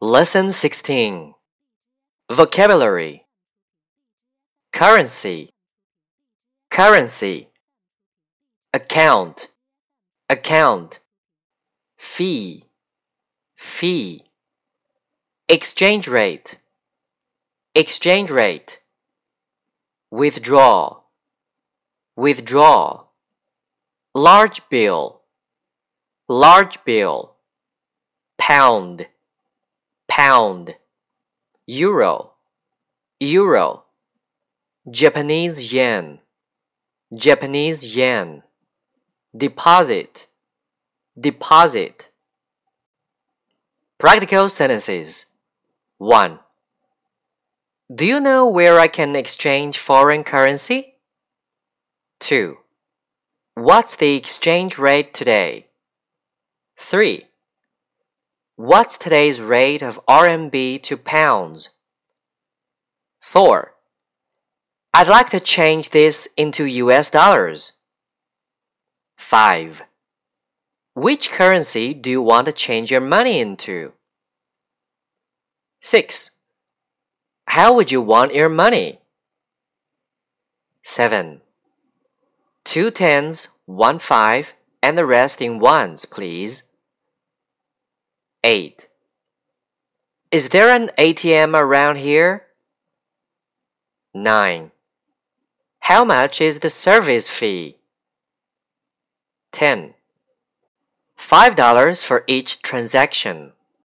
Lesson 16 Vocabulary. Currency. Currency. Account. Account. Fee. Fee. Exchange rate. Exchange rate. Withdraw. Withdraw. Large bill. Large bill. Pound pound, euro, euro, Japanese yen, Japanese yen, deposit, deposit. Practical sentences. 1. Do you know where I can exchange foreign currency? 2. What's the exchange rate today? 3. What's today's rate of RMB to pounds? 4. I'd like to change this into US dollars. 5. Which currency do you want to change your money into? 6. How would you want your money? 7. Two tens, one five, and the rest in ones, please. 8. Is there an ATM around here? 9. How much is the service fee? 10. $5 for each transaction.